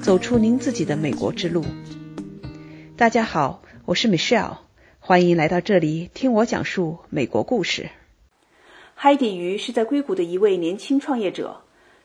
走出您自己的美国之路。大家好，我是 Michelle，欢迎来到这里听我讲述美国故事。海底鱼是在硅谷的一位年轻创业者，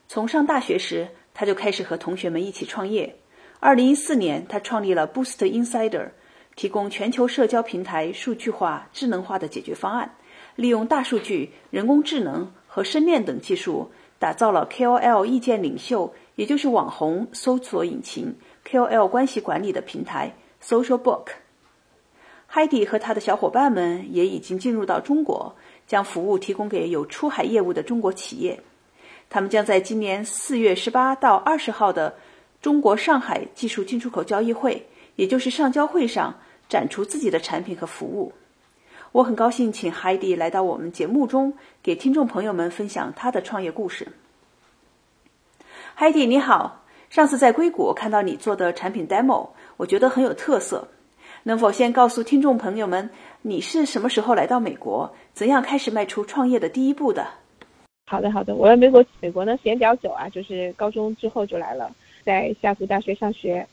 从上大学时他就开始和同学们一起创业。二零一四年，他创立了 Boost Insider，提供全球社交平台数据化、智能化的解决方案，利用大数据、人工智能和深链等技术。打造了 KOL 意见领袖，也就是网红搜索引擎 KOL 关系管理的平台 SocialBook。Heidi 和他的小伙伴们也已经进入到中国，将服务提供给有出海业务的中国企业。他们将在今年四月十八到二十号的中国上海技术进出口交易会，也就是上交会上展出自己的产品和服务。我很高兴请 Heidi 来到我们节目中，给听众朋友们分享他的创业故事。Heidi 你好，上次在硅谷看到你做的产品 demo，我觉得很有特色。能否先告诉听众朋友们，你是什么时候来到美国，怎样开始迈出创业的第一步的？好的，好的。我在美国，美国呢时间比较久啊，就是高中之后就来了，在夏福大学上学。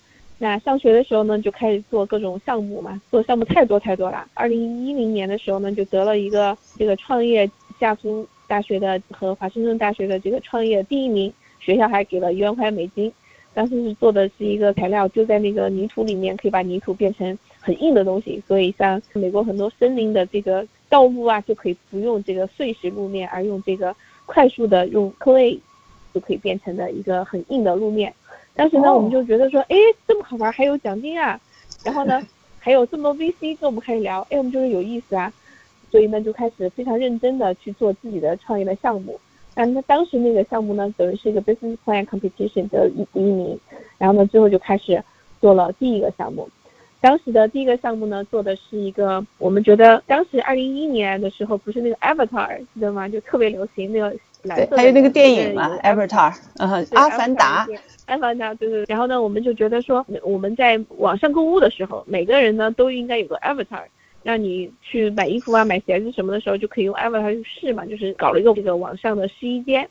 那上学的时候呢，就开始做各种项目嘛，做项目太多太多了。二零一零年的时候呢，就得了一个这个创业夏福大学的和华盛顿大学的这个创业第一名，学校还给了一万块美金。当时是做的是一个材料，就在那个泥土里面可以把泥土变成很硬的东西，所以像美国很多森林的这个道路啊，就可以不用这个碎石路面，而用这个快速的用 clay 就可以变成的一个很硬的路面。当时呢，我们就觉得说，哎，这么好玩，还有奖金啊，然后呢，还有这么多 VC 跟我们开始聊，哎，我们觉得有意思啊，所以呢，就开始非常认真的去做自己的创业的项目。那那当时那个项目呢，等于是一个 business plan competition 的一第一名，然后呢，最后就开始做了第一个项目。当时的第一个项目呢，做的是一个，我们觉得当时二零一一年的时候，不是那个 Avatar 记得吗？就特别流行那个。对，还有那个电影嘛，《Avatar》，嗯，阿凡达，阿凡达，对对。然后呢，我们就觉得说，我们在网上购物的时候，每个人呢都应该有个 Avatar，让你去买衣服啊、买鞋子什么的时候，就可以用 Avatar 去试嘛，就是搞了一个这个网上的试衣间。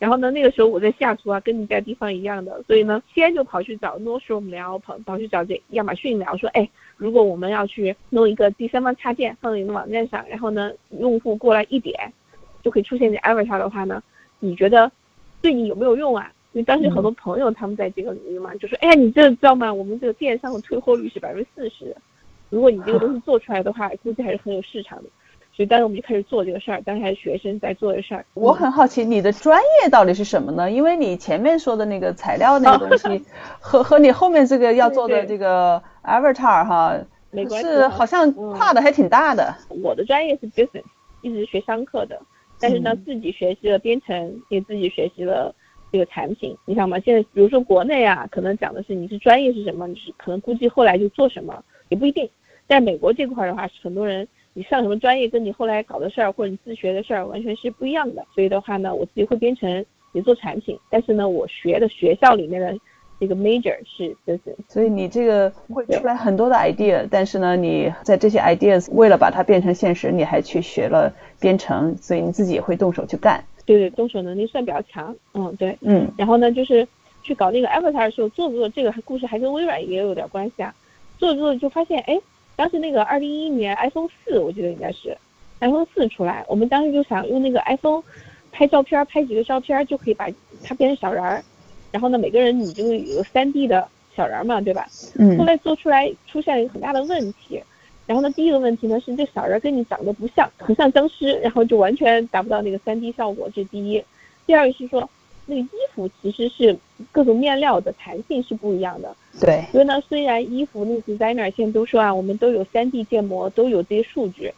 然后呢，那个时候我在西雅图啊，跟你在地方一样的，所以呢，先就跑去找 Nordstrom 聊，跑跑去找这亚马逊聊，说，哎，如果我们要去弄一个第三方插件放在你的网站上，然后呢，用户过来一点。就可以出现在 Avatar 的话呢，你觉得对你有没有用啊？因为当时很多朋友他们在这个领域嘛，就说，哎呀，你这知道吗？我们这个电商的退货率是百分之四十，如果你这个东西做出来的话，估计还是很有市场的。所以当时我们就开始做这个事儿，当时还是学生在做的事儿。我很好奇你的专业到底是什么呢？因为你前面说的那个材料那个东西，和和你后面这个要做的这个 Avatar 哈，是好像跨的还挺大的。我的专业是 business，一直学商课的。但是呢，自己学习了编程，也自己学习了这个产品。你想嘛，现在比如说国内啊，可能讲的是你是专业是什么，你是可能估计后来就做什么也不一定。在美国这块的话，很多人你上什么专业，跟你后来搞的事儿或者你自学的事儿完全是不一样的。所以的话呢，我自己会编程，也做产品。但是呢，我学的学校里面的。这个 major 是就是，所以你这个会出来很多的 idea，但是呢，你在这些 ideas 为了把它变成现实，你还去学了编程，所以你自己也会动手去干。对对，动手能力算比较强。嗯，对，嗯。然后呢，就是去搞那个 avatar 的时候，做着做这个故事还跟微软也有点关系啊。做着做着就发现，哎，当时那个二零一一年 iPhone 四，我记得应该是 iPhone 四出来，我们当时就想用那个 iPhone 拍照片，拍几个照片就可以把它变成小人儿。然后呢，每个人你就有个三 D 的小人嘛，对吧？嗯。后来做出来出现了一个很大的问题，然后呢，第一个问题呢是这小人跟你长得不像，很像僵尸，然后就完全达不到那个三 D 效果，这是第一。第二个是说，那个衣服其实是各种面料的弹性是不一样的。对。所以呢，虽然衣服那 designer 现在都说啊，我们都有三 D 建模，都有这些数据，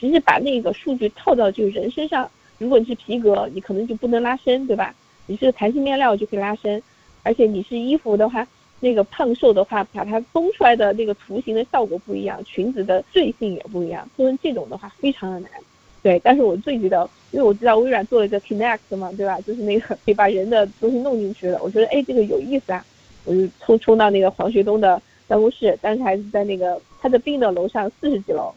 其实把那个数据套到这个人身上，如果你是皮革，你可能就不能拉伸，对吧？你是个弹性面料就可以拉伸，而且你是衣服的话，那个胖瘦的话，把它绷出来的那个图形的效果不一样，裙子的坠性也不一样。做成这种的话非常的难，对。但是我最觉得，因为我知道微软做了一个 Kinect 嘛，对吧？就是那个可以把人的东西弄进去的。我觉得哎，这个有意思啊，我就冲冲到那个黄学东的办公室，当时还是在那个他的病的楼上四十几楼，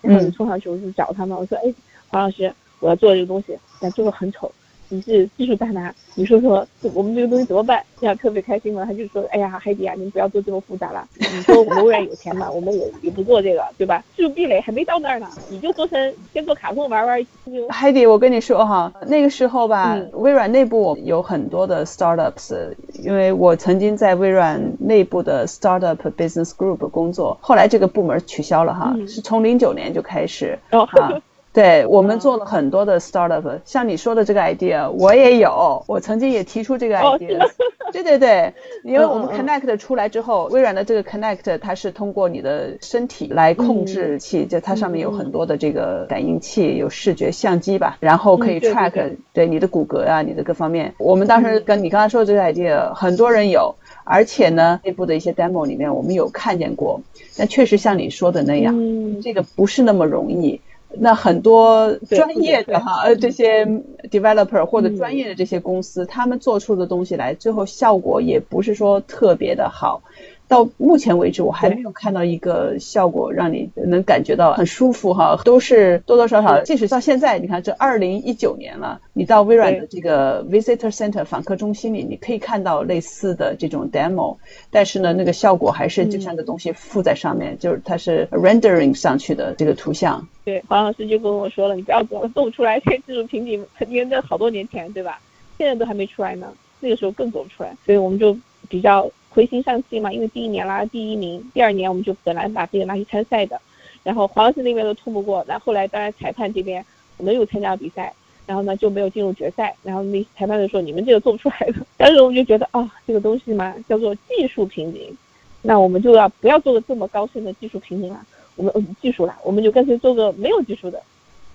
然后就冲上去我就找他嘛，我说哎，黄老师，我要做这个东西，但做的很丑。你是技术大拿，你说说我们这个东西怎么办？这样特别开心嘛。他就说，哎呀，海底啊，您不要做这么复杂了。你说我们微软有钱嘛，我们也也不做这个，对吧？技术壁垒还没到那儿呢，你就做成先做卡通玩玩。海底，我跟你说哈，那个时候吧，微软内部有很多的 startups，因为我曾经在微软内部的 startup business group 工作，后来这个部门取消了哈，是从零九年就开始啊。对我们做了很多的 startup，像你说的这个 idea，我也有，我曾经也提出这个 idea。对对对，因为我们 Connect 出来之后，微软的这个 Connect 它是通过你的身体来控制器，就它上面有很多的这个感应器，有视觉相机吧，然后可以 track 对你的骨骼啊，你的各方面。我们当时跟你刚才说的这个 idea，很多人有，而且呢，内部的一些 demo 里面我们有看见过，但确实像你说的那样，这个不是那么容易。那很多专业的哈，呃，这些 developer 或者专业的这些公司，他们做出的东西来，最后效果也不是说特别的好。到目前为止，我还没有看到一个效果让你能感觉到很舒服哈，都是多多少少，即使到现在，你看这二零一九年了，你到微软的这个 visitor center 访客中心里，你可以看到类似的这种 demo，但是呢，那个效果还是就像个东西附在上面，就是它是 rendering 上去的这个图像。对，黄老师就跟我说了，你不要做了，做不出来，这技术瓶颈肯定在好多年前，对吧？现在都还没出来呢，那个时候更做不出来，所以我们就比较。回心上气嘛，因为第一年拉第一名，第二年我们就本来把这个拿去参赛的，然后黄老师那边都通不过，那后来当然裁判这边我们又参加比赛，然后呢就没有进入决赛，然后那裁判就说你们这个做不出来的，当时我们就觉得啊这个东西嘛叫做技术瓶颈，那我们就要不要做个这么高深的技术瓶颈了，我们技术啦，我们就干脆做个没有技术的，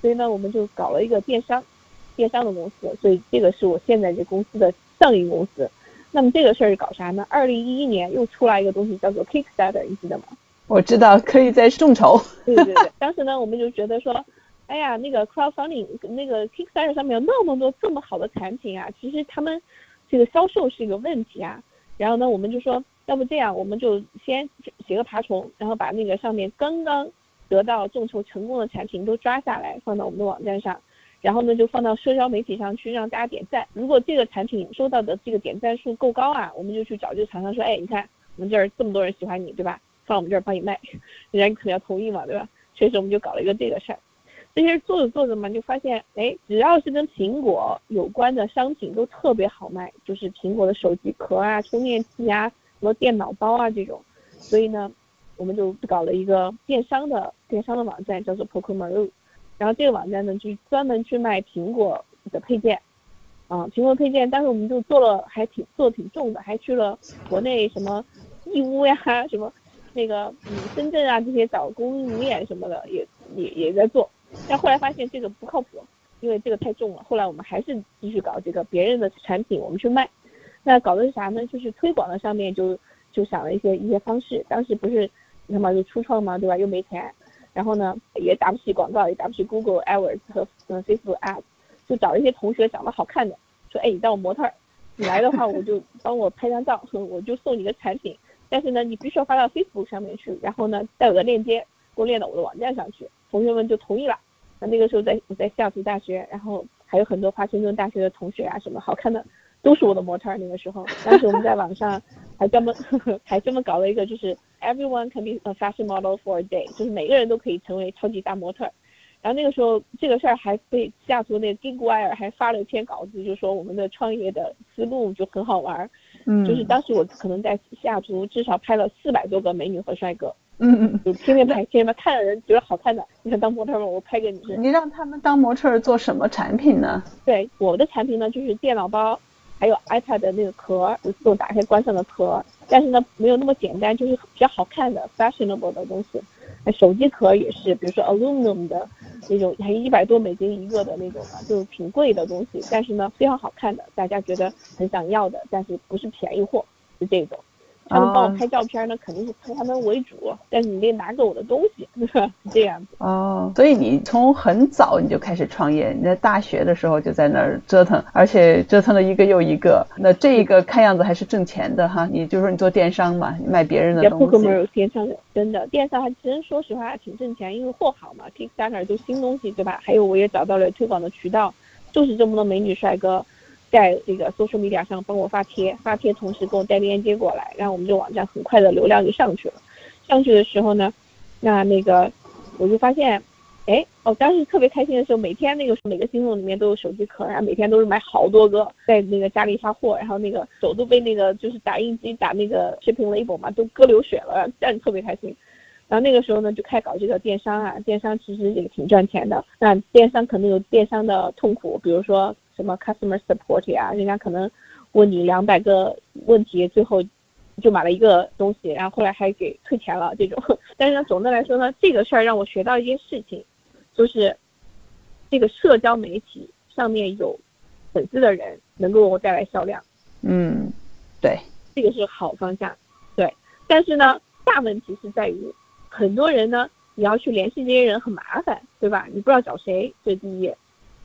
所以呢我们就搞了一个电商，电商的公司，所以这个是我现在这公司的上一公司。那么这个事儿是搞啥呢？二零一一年又出来一个东西叫做 Kickstarter，你记得吗？我知道，可以在众筹。对对对，当时呢，我们就觉得说，哎呀，那个 crowdfunding，那个 Kickstarter 上面有那么多这么好的产品啊，其实他们这个销售是一个问题啊。然后呢，我们就说，要不这样，我们就先写个爬虫，然后把那个上面刚刚得到众筹成功的产品都抓下来，放到我们的网站上。然后呢，就放到社交媒体上去让大家点赞。如果这个产品收到的这个点赞数够高啊，我们就去找这个厂商说，哎，你看我们这儿这么多人喜欢你，对吧？放我们这儿帮你卖，人家肯定要同意嘛，对吧？确实，我们就搞了一个这个事儿。这些做着做着嘛，就发现，哎，只要是跟苹果有关的商品都特别好卖，就是苹果的手机壳啊、充电器啊、什么电脑包啊这种。所以呢，我们就搞了一个电商的电商的网站，叫做 Pokemon。然后这个网站呢，就专门去卖苹果的配件，啊，苹果配件。当时我们就做了，还挺做挺重的，还去了国内什么义乌呀，什么那个嗯深圳啊这些找供应链什么的，也也也在做。但后来发现这个不靠谱，因为这个太重了。后来我们还是继续搞这个别人的产品，我们去卖。那搞的是啥呢？就是推广的上面就就想了一些一些方式。当时不是你看嘛，就初创嘛，对吧？又没钱。然后呢，也打不起广告，也打不起 Google AdWords 和嗯 Facebook Ads，就找一些同学长得好看的，说哎，你当我模特儿，你来的话我就 帮我拍张照，我就送你个产品。但是呢，你必须要发到 Facebook 上面去，然后呢，带我的链接给我链到我的网站上去。同学们就同意了。那那个时候在我在西雅图大学，然后还有很多华盛顿大学的同学啊，什么好看的都是我的模特儿。那个时候，当时我们在网上还专门 还专门搞了一个就是。Everyone can be a fashion model for a day，就是每个人都可以成为超级大模特。然后那个时候，这个事儿还被西雅图那个 GigWire 还发了一篇稿子，就说我们的创业的思路就很好玩。嗯。就是当时我可能在西雅图至少拍了四百多个美女和帅哥。嗯嗯。就天天拍，天天拍，看的人觉得好看的，你想当模特吗？我拍给你。你让他们当模特做什么产品呢？对，我的产品呢就是电脑包，还有 iPad 的那个壳，自动打开关上的壳。但是呢，没有那么简单，就是比较好看的 fashionable 的东西。那手机壳也是，比如说 aluminum 的那种，还一百多美金一个的那种的，就是挺贵的东西。但是呢，非常好看的，大家觉得很想要的，但是不是便宜货，是这种。他们帮我拍照片呢，肯定是拍他们为主，但是你得拿着我的东西，是这样子。哦，所以你从很早你就开始创业，你在大学的时候就在那儿折腾，而且折腾了一个又一个。那这个看样子还是挣钱的哈，你就说你做电商嘛，你卖别人的东西。也不可能有电商的，真的电商还真说实话挺挣钱，因为货好嘛，Kickstarter 都新东西对吧？还有我也找到了推广的渠道，就是这么多美女帅哥，在这个 social media 上帮我发帖，发帖同时给我带链接过来，然后我们这网站很快的流量就上去了。上去的时候呢，那那个我就发现。哎，哦，当时特别开心的时候，每天那个每个新缝里面都有手机壳，然后每天都是买好多个，在那个家里发货，然后那个手都被那个就是打印机打那个 shipping label 嘛，都割流血了，但是特别开心。然后那个时候呢，就开始搞这个电商啊，电商其实也挺赚钱的。那电商可能有电商的痛苦，比如说什么 customer support 呀，人家可能问你两百个问题，最后就买了一个东西，然后后来还给退钱了这种。但是呢，总的来说呢，这个事儿让我学到一件事情。就是这个社交媒体上面有粉丝的人能够给我带来销量，嗯，对，这个是好方向，对。但是呢，大问题是在于很多人呢，你要去联系这些人很麻烦，对吧？你不知道找谁，这是第一。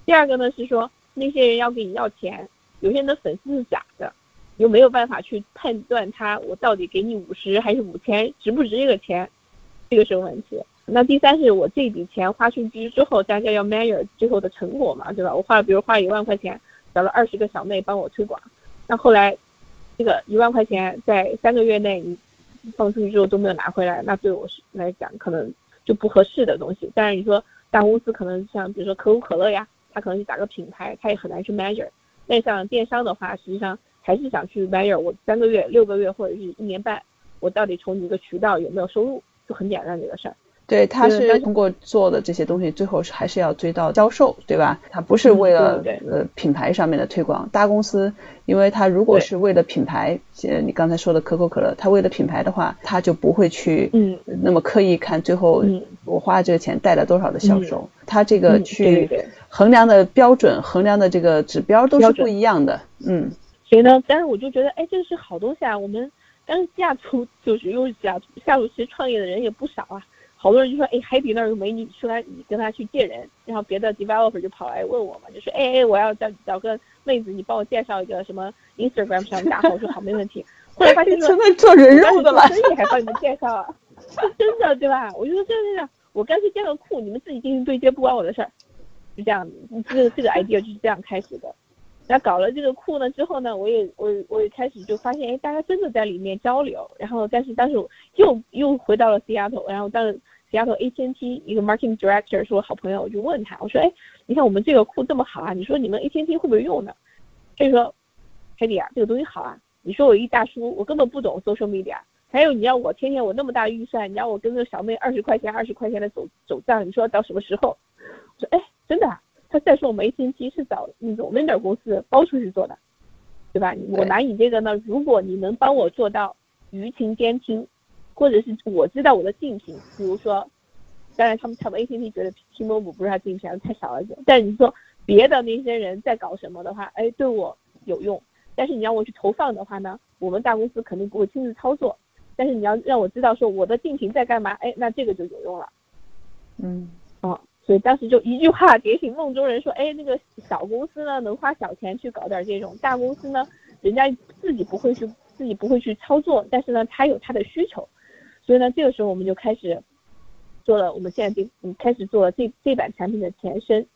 第二个呢是说那些人要给你要钱，有些人的粉丝是假的，你又没有办法去判断他我到底给你五十还是五千，值不值这个钱，这个是个问题。那第三是我这笔钱花出去之后，大家要 measure 最后的成果嘛，对吧？我花了，比如花一万块钱，找了二十个小妹帮我推广，那后来这个一万块钱在三个月内你放出去之后都没有拿回来，那对我来讲可能就不合适的东西。但是你说大公司可能像比如说可口可乐呀，他可能去打个品牌，他也很难去 measure。那像电商的话，实际上还是想去 measure 我三个月、六个月或者是一年半，我到底从一个渠道有没有收入，就很简单的一个事儿。对，他是通过做的这些东西，最后是还是要追到销售，对吧？他不是为了呃品牌上面的推广。大公司，因为他如果是为了品牌，呃，你刚才说的可口可乐，他为了品牌的话，他就不会去嗯那么刻意看最后我花这个钱带了多少的销售。他这个去衡量的标准、衡量的这个指标都是不一样的。嗯，所以呢，但是我就觉得，哎，这个是好东西啊。我们但是西雅图就是又是西雅图，西雅图其实创业的人也不少啊。好多人就说，哎，海底那儿有美女，说他你跟他去借人，然后别的 developer 就跑来问我嘛，就说，哎哎，我要找找个妹子，你帮我介绍一个什么 Instagram 上大号，我说好，没问题。后来发现说，成了做人肉的了，生意还帮你们介绍啊，真的对吧？我就说这这样，我干脆建个库，你们自己进行对接，不关我的事儿，就这样子。这个这个 idea 就是这样开始的。那搞了这个库呢之后呢，我也我我也开始就发现，哎，大家真的在里面交流。然后，但是当时又又回到了 Seattle，然后当时。丫头 AT&T 一个 marketing director 是我好朋友，我就问他，我说，哎，你看我们这个库这么好啊，你说你们 AT&T 会不会用呢？他就说，凯迪啊，这个东西好啊。你说我一大叔，我根本不懂 social media，还有你让我天天我那么大预算，你让我跟着小妹二十块钱二十块钱的走走账，你说到什么时候？我说，哎，真的。啊他再说我们 AT&T 是找那种 vendor 公司包出去做的，对吧？我拿你这个呢，如果你能帮我做到舆情监听。或者是我知道我的竞品，比如说，当然他们他们 AT&T 觉得 T-Mobile 不是他竞品，太小了点。但是你说别的那些人在搞什么的话，哎，对我有用。但是你让我去投放的话呢，我们大公司肯定不会亲自操作。但是你要让我知道说我的竞品在干嘛，哎，那这个就有用了。嗯，哦，所以当时就一句话点醒梦中人，说，哎，那个小公司呢能花小钱去搞点这种，大公司呢，人家自己不会去自己不会去操作，但是呢，他有他的需求。所以呢，这个时候我们就开始做了，我们现在这开始做了这这版产品的前身，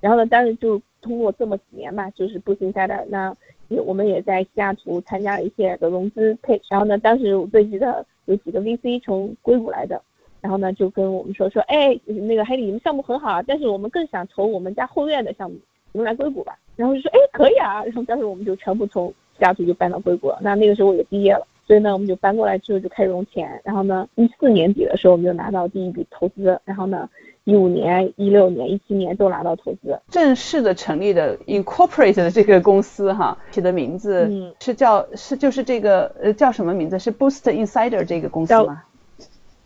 然后呢，当时就通过这么几年嘛，就是 Boost Insider，那我们也在西雅图参加了一些的融资配，然后呢，当时我最记得有几个 VC 从硅谷来的，然后呢就跟我们说说，哎，那个海里你们项目很好啊，但是我们更想投我们家后院的项目，你们来硅谷吧，然后就说，哎，可以啊，然后当时我们就全部从西雅图就搬到硅谷了，那那个时候我也毕业了。所以呢，我们就搬过来之后就开始融钱，然后呢，一四年底的时候我们就拿到第一笔投资，然后呢，一五年、一六年、一七年都拿到投资。正式的成立的 incorporate 的这个公司哈，起的名字是叫是就是这个呃叫什么名字？是 Boost Insider 这个公司吗？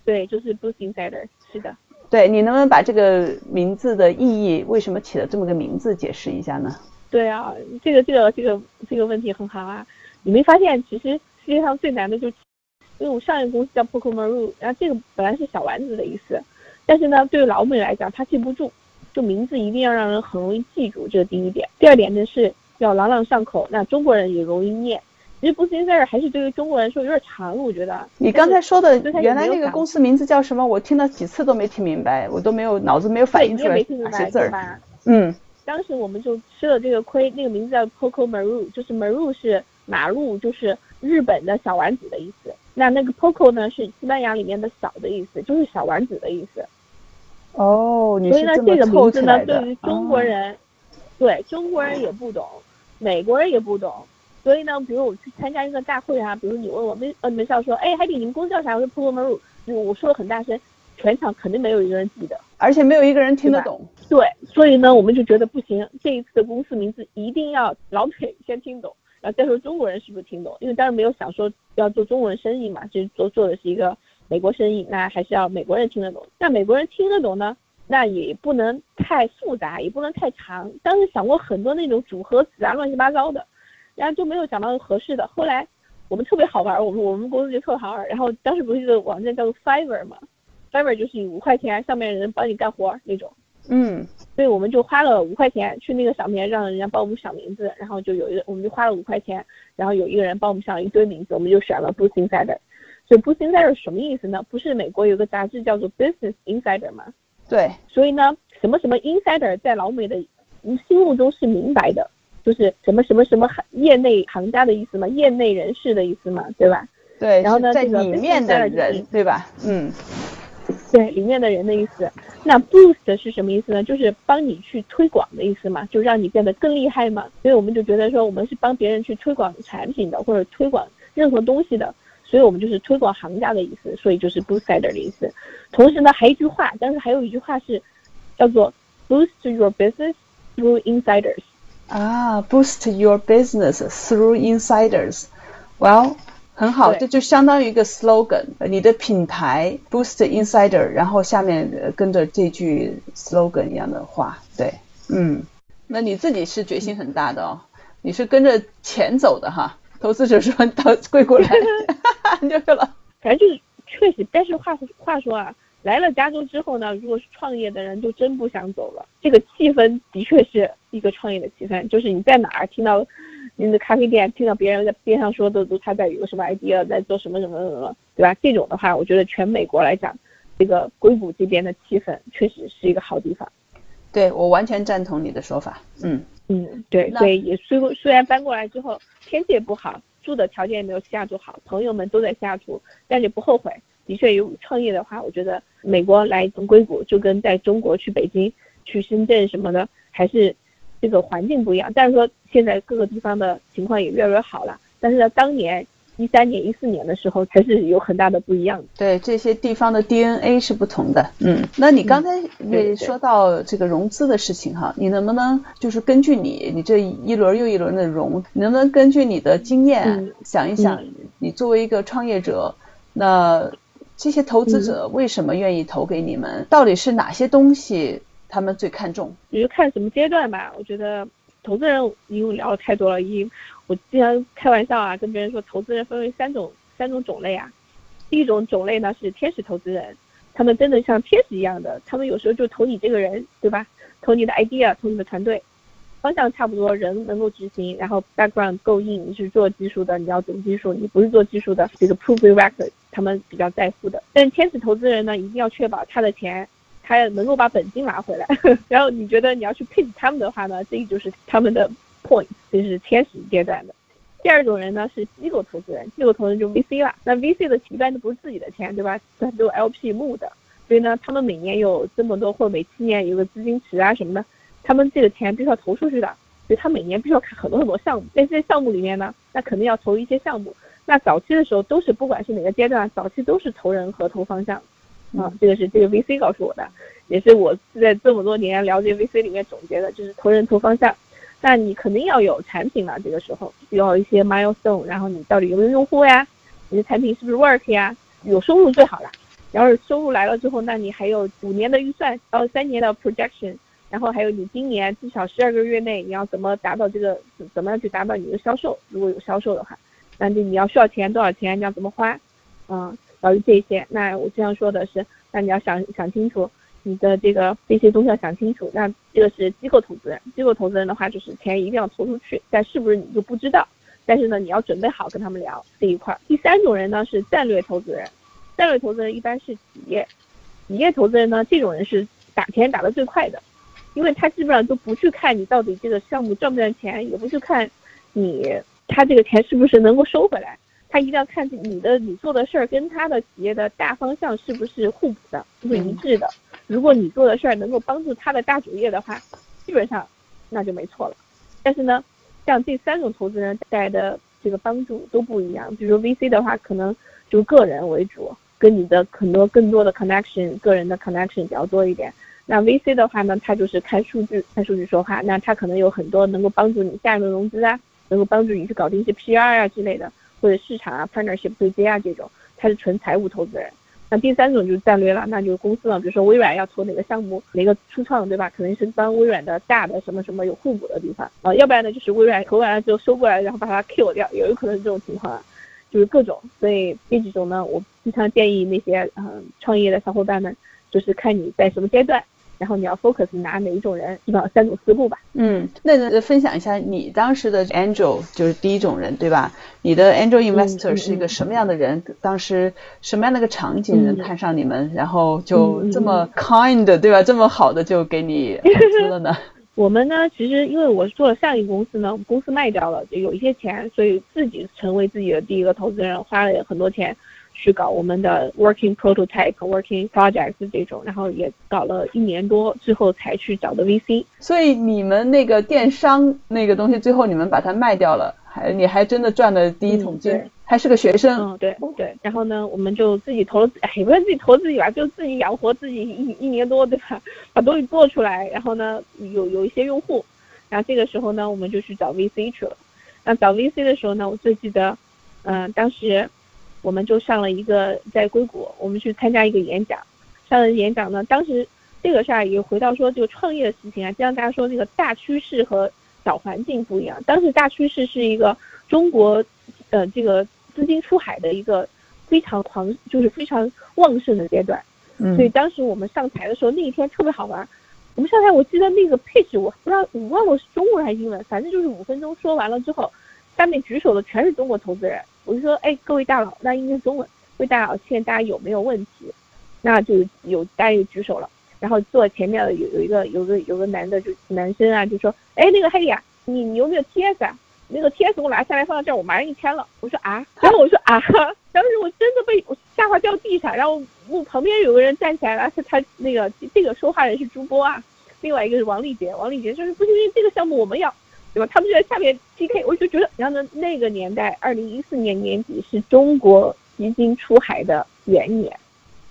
对，就是 Boost Insider，是的。对你能不能把这个名字的意义，为什么起了这么个名字解释一下呢？对啊，这个这个这个这个问题很好啊，你没发现其实。世界上最难的就是，因为我上一个公司叫 Poco Maru，然后这个本来是小丸子的意思，但是呢，对于老美来讲，他记不住，就名字一定要让人很容易记住，这是第一点。第二点呢是要朗朗上口，那中国人也容易念。其实 b o o Insider 还是对于中国人说有点长，我觉得。你刚才说的原来那个公司名字叫什么？我听了几次都没听明白，我都没有脑子没有反应出来哪些字儿。嗯。当时我们就吃了这个亏，那个名字叫 Poco Maru，就是 Maru 是马路，就是日本的小丸子的意思。那那个 Poco 呢是西班牙里面的小的意思，就是小丸子的意思。哦，所以呢，这个名字呢，对于中国人，对中国人也不懂，美国人也不懂。所以呢，比如我去参加一个大会啊，比如你问我们呃门校说，哎，海底你们公司叫啥？我说 Poco Maru，我说的很大声，全场肯定没有一个人记得，而且没有一个人听得懂。对，所以呢，我们就觉得不行，这一次的公司名字一定要老美先听懂，然后再说中国人是不是听懂？因为当时没有想说要做中国人生意嘛，就是做做的是一个美国生意，那还是要美国人听得懂。那美国人听得懂呢，那也不能太复杂，也不能太长。当时想过很多那种组合词啊，乱七八糟的。然后就没有想到合适的。后来我们特别好玩，我们我们公司就特好玩。然后当时不是一个网站叫做 Fiverr 嘛，Fiverr 就是五块钱上面人帮你干活那种。嗯。所以我们就花了五块钱去那个上面让人家帮我们想名字，然后就有一个我们就花了五块钱，然后有一个人帮我们想了一堆名字，我们就选了 Boost Insider。所以 Boost Insider 什么意思呢？不是美国有个杂志叫做 Business Insider 吗？对。所以呢，什么什么 Insider 在老美的心目中是明白的。就是什么什么什么行业内行家的意思嘛，业内人士的意思嘛，对吧？对，然后呢，在里面的人，对吧？嗯，对，里面的人的意思。那 boost 是什么意思呢？就是帮你去推广的意思嘛，就让你变得更厉害嘛。所以我们就觉得说，我们是帮别人去推广产品的，或者推广任何东西的，所以我们就是推广行家的意思，所以就是 booster 的意思。同时呢，还有一句话，但是还有一句话是叫做 boost your business through insiders。啊，boost your business through insiders，well，很好，这就相当于一个 slogan，你的品牌 boost insider，然后下面跟着这句 slogan 一样的话，对，嗯，那你自己是决心很大的哦，你是跟着钱走的哈，投资者说到归过来，就是了，反正就是确实，但是话话说啊。来了加州之后呢，如果是创业的人，就真不想走了。这个气氛的确是一个创业的气氛，就是你在哪儿听到，你的咖啡店听到别人在边上说的都他在有个什么 idea，在做什么什么什么，对吧？这种的话，我觉得全美国来讲，这个硅谷这边的气氛确实是一个好地方。对我完全赞同你的说法。嗯嗯，对对，也虽虽然搬过来之后天气也不好，住的条件也没有西雅图好，朋友们都在西雅图，但是不后悔。的确有创业的话，我觉得美国来从硅谷就跟在中国去北京、去深圳什么的，还是这个环境不一样。但是说现在各个地方的情况也越来越好了，但是呢，当年一三年、一四年的时候还是有很大的不一样。对这些地方的 DNA 是不同的。嗯，那你刚才也说到这个融资的事情哈，你能不能就是根据你你这一轮又一轮的融，你能不能根据你的经验想一想，你作为一个创业者，那这些投资者为什么愿意投给你们？到底是哪些东西他们最看重？也就看什么阶段吧。我觉得投资人因为聊的太多了，一我经常开玩笑啊，跟别人说投资人分为三种三种种类啊。第一种种类呢是天使投资人，他们真的像天使一样的，他们有时候就投你这个人，对吧？投你的 idea，投你的团队。方向差不多，人能够执行，然后 background 够硬，你是做技术的，你要懂技术；你不是做技术的，这个 proof record 他们比较在乎的。但天使投资人呢，一定要确保他的钱，他能够把本金拿回来。然后你觉得你要去 pitch 他们的话呢，这个就是他们的 point，就是天使阶段的。第二种人呢是机构投资人，机构投资人就 VC 了。那 VC 的一般都不是自己的钱，对吧？很多 LP 募的，所以呢，他们每年有这么多，或每七年有个资金池啊什么的。他们这个钱必须要投出去的，所以他每年必须要看很多很多项目，在这些项目里面呢，那肯定要投一些项目。那早期的时候都是不管是哪个阶段，早期都是投人和投方向，啊，这个是这个 VC 告诉我的，也是我在这么多年了解 VC 里面总结的，就是投人投方向。那你肯定要有产品了，这个时候需要一些 milestone，然后你到底有没有用户呀？你的产品是不是 work 呀？有收入最好了。然后收入来了之后，那你还有五年的预算，然后三年的 projection。然后还有你今年至少十二个月内你要怎么达到这个怎么样去达到你的销售？如果有销售的话，那就你要需要钱多少钱？你要怎么花？嗯，关于这些，那我这样说的是，那你要想想清楚你的这个这些东西要想清楚。那这个是机构投资人，机构投资人的话就是钱一定要投出去，但是不是你就不知道？但是呢，你要准备好跟他们聊这一块。第三种人呢是战略投资人，战略投资人一般是企业，企业投资人呢这种人是打钱打的最快的。因为他基本上都不去看你到底这个项目赚不赚钱，也不去看你他这个钱是不是能够收回来，他一定要看你的你做的事儿跟他的企业的大方向是不是互补的，是不是一致的。如果你做的事儿能够帮助他的大主业的话，基本上那就没错了。但是呢，像这三种投资人带来的这个帮助都不一样。比如 VC 的话，可能就个人为主，跟你的很多更多的 connection，个人的 connection 比较多一点。那 VC 的话呢，它就是看数据，看数据说话。那它可能有很多能够帮助你下一轮融资啊，能够帮助你去搞定一些 PR 啊之类的，或者市场啊 partnership 对接啊这种，它是纯财务投资人。那第三种就是战略了，那就是公司了，比如说微软要投哪个项目，哪个初创，对吧？可能是帮微软的大的什么什么有互补的地方啊，要不然呢就是微软投完了之后收过来，然后把它 kill 掉，也有可能是这种情况，就是各种。所以这几种呢，我经常建议那些嗯创业的小伙伴们，就是看你在什么阶段。然后你要 focus 拿哪一种人，基本上三种思路吧。嗯，那分享一下你当时的 angel 就是第一种人，对吧？你的 angel investor 是一个什么样的人？当时什么样的一个场景能看上你们，然后就这么 kind 对吧？这么好的就给你投资了呢？我们呢，其实因为我做了上一个公司呢，我们公司卖掉了，就有一些钱，所以自己成为自己的第一个投资人，花了很多钱。去搞我们的 working prototype、working projects 这种，然后也搞了一年多最后才去找的 VC。所以你们那个电商那个东西，最后你们把它卖掉了，还你还真的赚了第一桶金，还是个学生。嗯，对对。然后呢，我们就自己投了，哎，也不是自己投自己吧，就自己养活自己一一年多，对吧？把东西做出来，然后呢，有有一些用户，然后这个时候呢，我们就去找 VC 去了。那找 VC 的时候呢，我最记得，嗯，当时。我们就上了一个在硅谷，我们去参加一个演讲，上了演讲呢。当时这个事儿也回到说这个创业的事情啊，就像大家说那个大趋势和小环境不一样。当时大趋势是一个中国，呃，这个资金出海的一个非常狂，就是非常旺盛的阶段。嗯。所以当时我们上台的时候，那一天特别好玩。我们上台，我记得那个配置，我不知道我忘了是中文还是英文，反正就是五分钟说完了之后，下面举手的全是中国投资人。我就说，哎，各位大佬，那应该是中文。各位大佬，现在大家有没有问题？那就有大家就举手了。然后坐前面的有有一个有个有个男的就男生啊，就说，哎，那个黑呀，你你有没有 T S 啊？那个 T S 我拿下来放到这儿，我马上一签了。我说啊，然后我说啊，当时我真的被我吓坏掉地上。然后我旁边有个人站起来了，是他那个这个说话人是朱波啊，另外一个是王丽杰，王丽杰就是不行，这个项目我们要。对吧？他们就在下面 PK，我就觉得，然后呢，那个年代，二零一四年年底是中国基金出海的元年，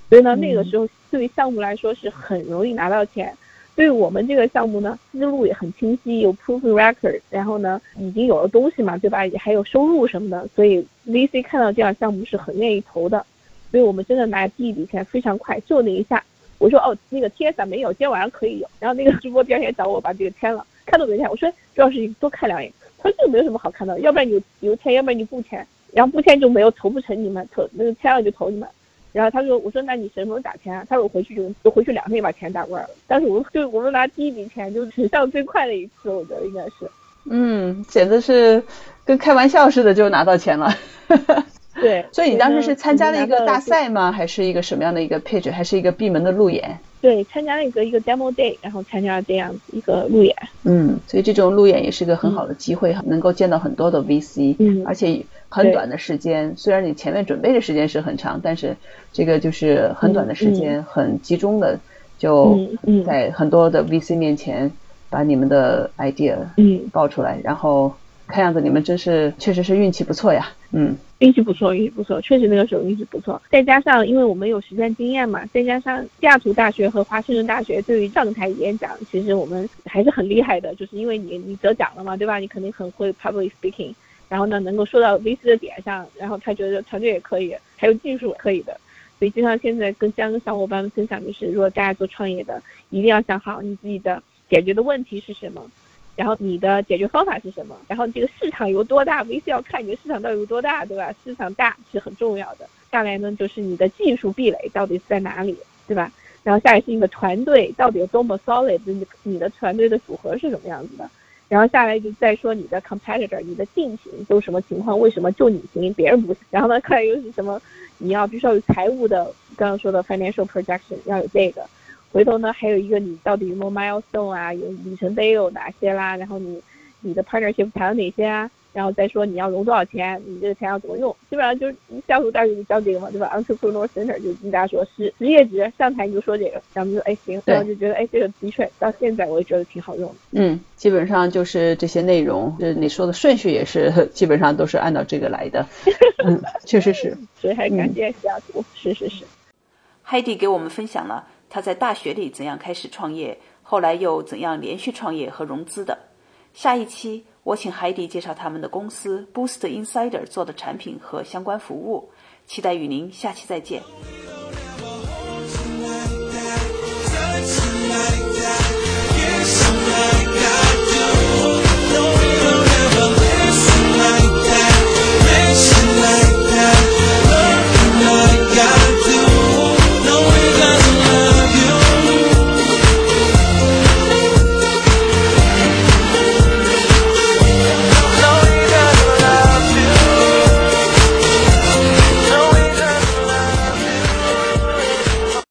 所以呢，那个时候对于项目来说是很容易拿到钱。对我们这个项目呢，思路也很清晰，有 proven record，然后呢，已经有了东西嘛，对吧？也还有收入什么的，所以 VC 看到这样项目是很愿意投的。所以我们真的拿第一笔钱非常快，就那一下，我说哦，那个 TSA 没有，今天晚上可以有。然后那个直播第二天找我把这个签了。看都没看，我说主要是多看两眼。他说这个没有什么好看的，要不然你有钱，要不然你不签，然后不签就没有投不成你们，投那个签了就投你们。然后他说，我说那你什么时候打钱啊？他说我回去就就回去两天把钱打过来了。但是我就我们拿第一笔钱就是上最快的一次，我觉得应该是。嗯，简直是跟开玩笑似的就拿到钱了。对，所以你当时是参加了一个大赛吗？还是一个什么样的一个 pitch？还是一个闭门的路演？对，参加了一个一个 demo day，然后参加了这样子一个路演。嗯，所以这种路演也是个很好的机会，能够见到很多的 VC，嗯，而且很短的时间，虽然你前面准备的时间是很长，但是这个就是很短的时间，很集中的就在很多的 VC 面前把你们的 idea 嗯报出来，然后。看样子你们真是确实是运气不错呀，嗯，运气不错，运气不错，确实那个时候运气不错。再加上因为我们有实战经验嘛，再加上西雅图大学和华盛顿大学对于上台演讲，其实我们还是很厉害的，就是因为你你得奖了嘛，对吧？你肯定很会 public speaking，然后呢能够说到 VC 的点上，然后他觉得团队也可以，还有技术可以的，所以就像现在跟三个小伙伴们分享，就是如果大家做创业的，一定要想好你自己的解决的问题是什么。然后你的解决方法是什么？然后这个市场有多大？VC 要看你的市场到底有多大，对吧？市场大是很重要的。下来呢，就是你的技术壁垒到底在哪里，对吧？然后下来是你的团队到底有多么 solid，你你的团队的组合是什么样子的？然后下来就再说你的 competitor，你的竞品都什么情况？为什么就你行，别人不行？然后呢，看又是什么？你要必须要有财务的，刚刚说的 financial projection 要有这个。回头呢，还有一个你到底有没有 milestone 啊，有里程碑有哪些啦，然后你你的 partnership 谈了哪些啊？然后再说你要融多少钱，你这个钱要怎么用，基本上就是下属大学就教这个嘛，对吧？Entrepreneur Center 就跟大家说，是职业值上台你就说这个，然后就哎行，然后就觉得哎这个的确到现在我也觉得挺好用的。嗯，基本上就是这些内容，就是你说的顺序也是基本上都是按照这个来的。嗯，确实是。所以还感谢西雅图，是是是。Heidi 给我们分享了他在大学里怎样开始创业，后来又怎样连续创业和融资的。下一期我请海迪介绍他们的公司 Boost Insider 做的产品和相关服务，期待与您下期再见。Tonight.